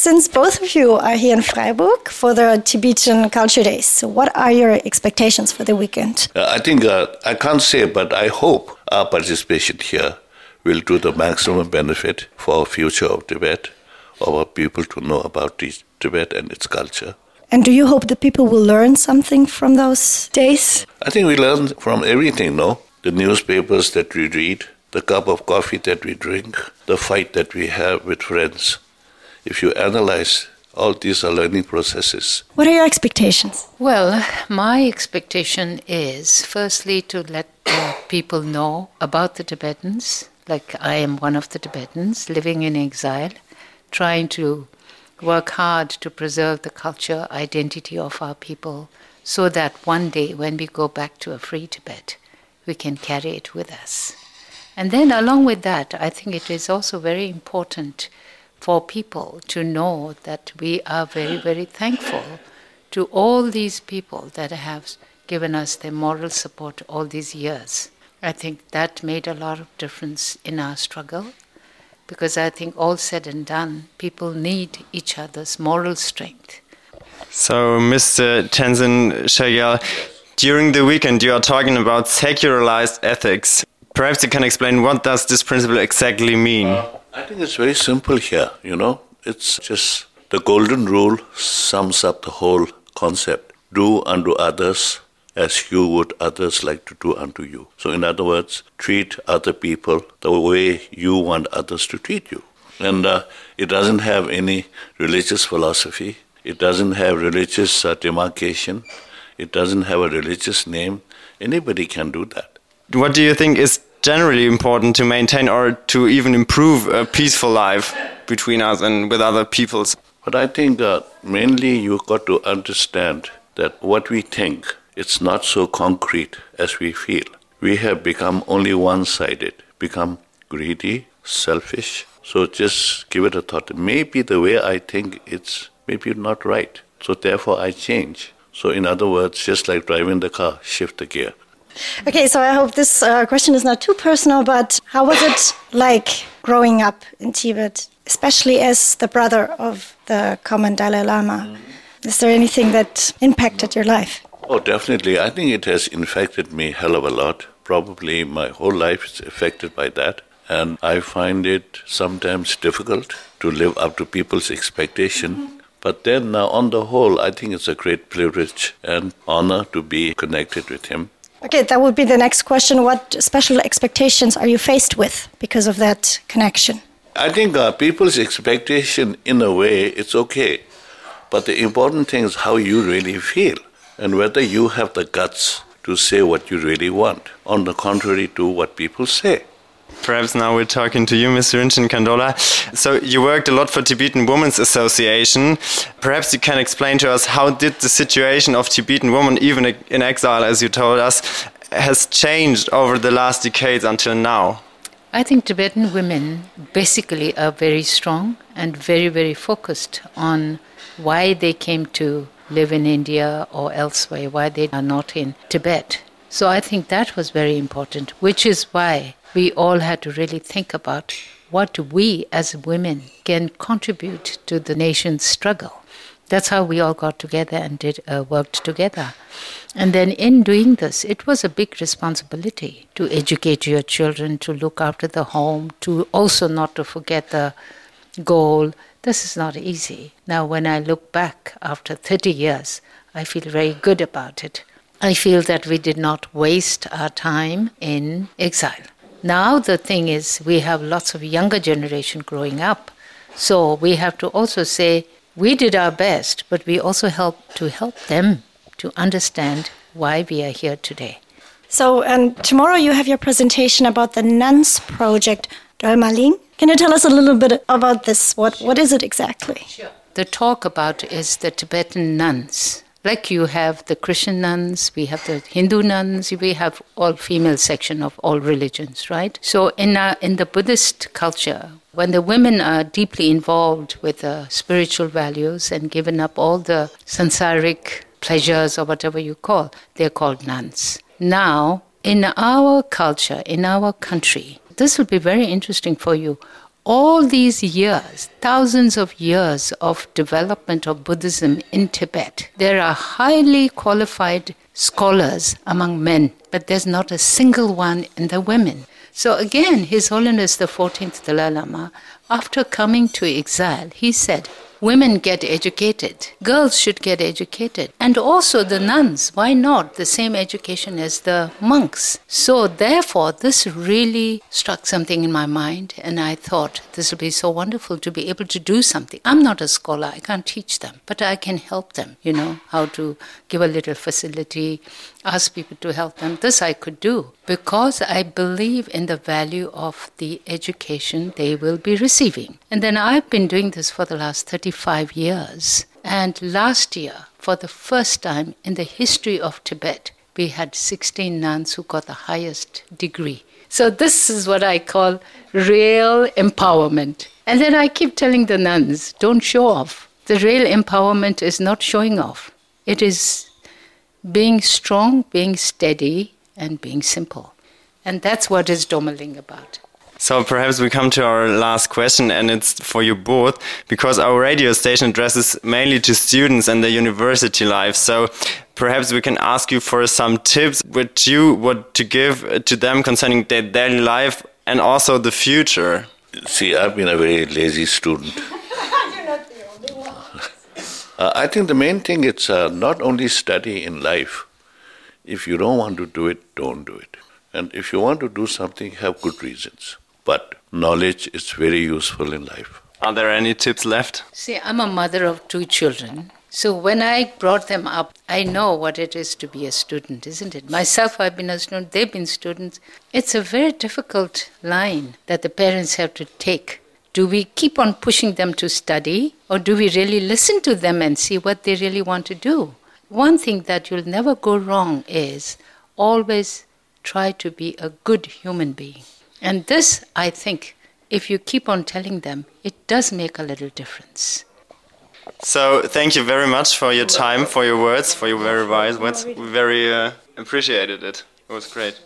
since both of you are here in Freiburg for the Tibetan Culture Days, what are your expectations for the weekend? Uh, I think uh, I can't say, but I hope our participation here will do the maximum benefit for our future of Tibet, our people to know about Tibet and its culture. And do you hope the people will learn something from those days? I think we learn from everything, no? The newspapers that we read, the cup of coffee that we drink, the fight that we have with friends. If you analyze all these are learning processes. What are your expectations? Well, my expectation is firstly to let people know about the Tibetans, like I am one of the Tibetans living in exile, trying to work hard to preserve the culture, identity of our people, so that one day when we go back to a free Tibet, we can carry it with us. And then, along with that, I think it is also very important for people to know that we are very, very thankful to all these people that have given us their moral support all these years. I think that made a lot of difference in our struggle because I think all said and done, people need each other's moral strength. So, Mr. Tendzin Choegyal, during the weekend you are talking about secularized ethics. Perhaps you can explain what does this principle exactly mean? I think it's very simple here, you know. It's just the golden rule sums up the whole concept. Do unto others as you would others like to do unto you. So, in other words, treat other people the way you want others to treat you. And uh, it doesn't have any religious philosophy, it doesn't have religious uh, demarcation, it doesn't have a religious name. Anybody can do that. What do you think is generally important to maintain or to even improve a peaceful life between us and with other peoples? But I think uh, mainly you've got to understand that what we think it's not so concrete as we feel. We have become only one sided, become greedy, selfish. So just give it a thought. Maybe the way I think it's maybe not right. So therefore I change. So in other words, just like driving the car, shift the gear. Okay, so I hope this uh, question is not too personal, but how was it like growing up in Tibet, especially as the brother of the common Dalai Lama? Mm. Is there anything that impacted your life? Oh, definitely. I think it has infected me hell of a lot. Probably my whole life is affected by that. And I find it sometimes difficult to live up to people's expectation. Mm-hmm. But then, now, on the whole, I think it's a great privilege and honor to be connected with him. Okay, that would be the next question. What special expectations are you faced with because of that connection? I think uh, people's expectation, in a way, it's okay. But the important thing is how you really feel and whether you have the guts to say what you really want, on the contrary to what people say. Perhaps now we're talking to you, Mr. Rinchen Khando-la. So you worked a lot for Tibetan Women's Association. Perhaps you can explain to us how did the situation of Tibetan women, even in exile, as you told us, has changed over the last decades until now? I think Tibetan women basically are very strong and very, very focused on why they came to live in India or elsewhere, why they are not in Tibet. So I think that was very important, which is why we all had to really think about what we as women can contribute to the nation's struggle. That's how we all got together and did uh, worked together. And then in doing this, it was a big responsibility to educate your children, to look after the home, to also not to forget the goal this is not easy. Now, when I look back after 30 years, I feel very good about it. I feel that we did not waste our time in exile. Now, the thing is, we have lots of younger generation growing up. So we have to also say, we did our best, but we also help to help them to understand why we are here today. So, and tomorrow you have your presentation about the Nuns Project. Dolma can you tell us a little bit about this? What, what is it exactly? Sure. The talk about is the Tibetan nuns. Like you have the Christian nuns, we have the Hindu nuns, we have all female section of all religions, right? So in our, in the Buddhist culture, when the women are deeply involved with the spiritual values and given up all the samsaric pleasures or whatever you call, they're called nuns. Now, in our culture, in our country, this will be very interesting for you. All these years, thousands of years of development of Buddhism in Tibet, there are highly qualified scholars among men, but there's not a single one in the women. So again, His Holiness the 14th Dalai Lama, after coming to exile, he said, Women get educated. Girls should get educated. And also the nuns. Why not? The same education as the monks. So, therefore, this really struck something in my mind. And I thought this would be so wonderful to be able to do something. I'm not a scholar. I can't teach them. But I can help them, you know, how to give a little facility, ask people to help them. This I could do because I believe in the value of the education they will be receiving. And then I've been doing this for the last 35 years. And last year, for the first time in the history of Tibet, we had 16 nuns who got the highest degree. So, this is what I call real empowerment. And then I keep telling the nuns don't show off. The real empowerment is not showing off, it is being strong, being steady, and being simple. And that's what is Dolma Ling about. So perhaps we come to our last question, and it's for you both, because our radio station addresses mainly to students and their university life. So perhaps we can ask you for some tips which you would to give to them concerning their daily life and also the future. See, I've been a very lazy student. Uh, I think the main thing is uh, not only study in life. If you don't want to do it, don't do it. And if you want to do something, have good reasons. But knowledge is very useful in life. Are there any tips left? See, I'm a mother of two children. So when I brought them up, I know what it is to be a student, isn't it? Myself, I've been a student, they've been students. It's a very difficult line that the parents have to take do we keep on pushing them to study or do we really listen to them and see what they really want to do? One thing that you'll never go wrong is always try to be a good human being. And this, I think, if you keep on telling them, it does make a little difference. So, thank you very much for your time, for your words, for your very wise words. We very uh, appreciated it. It was great.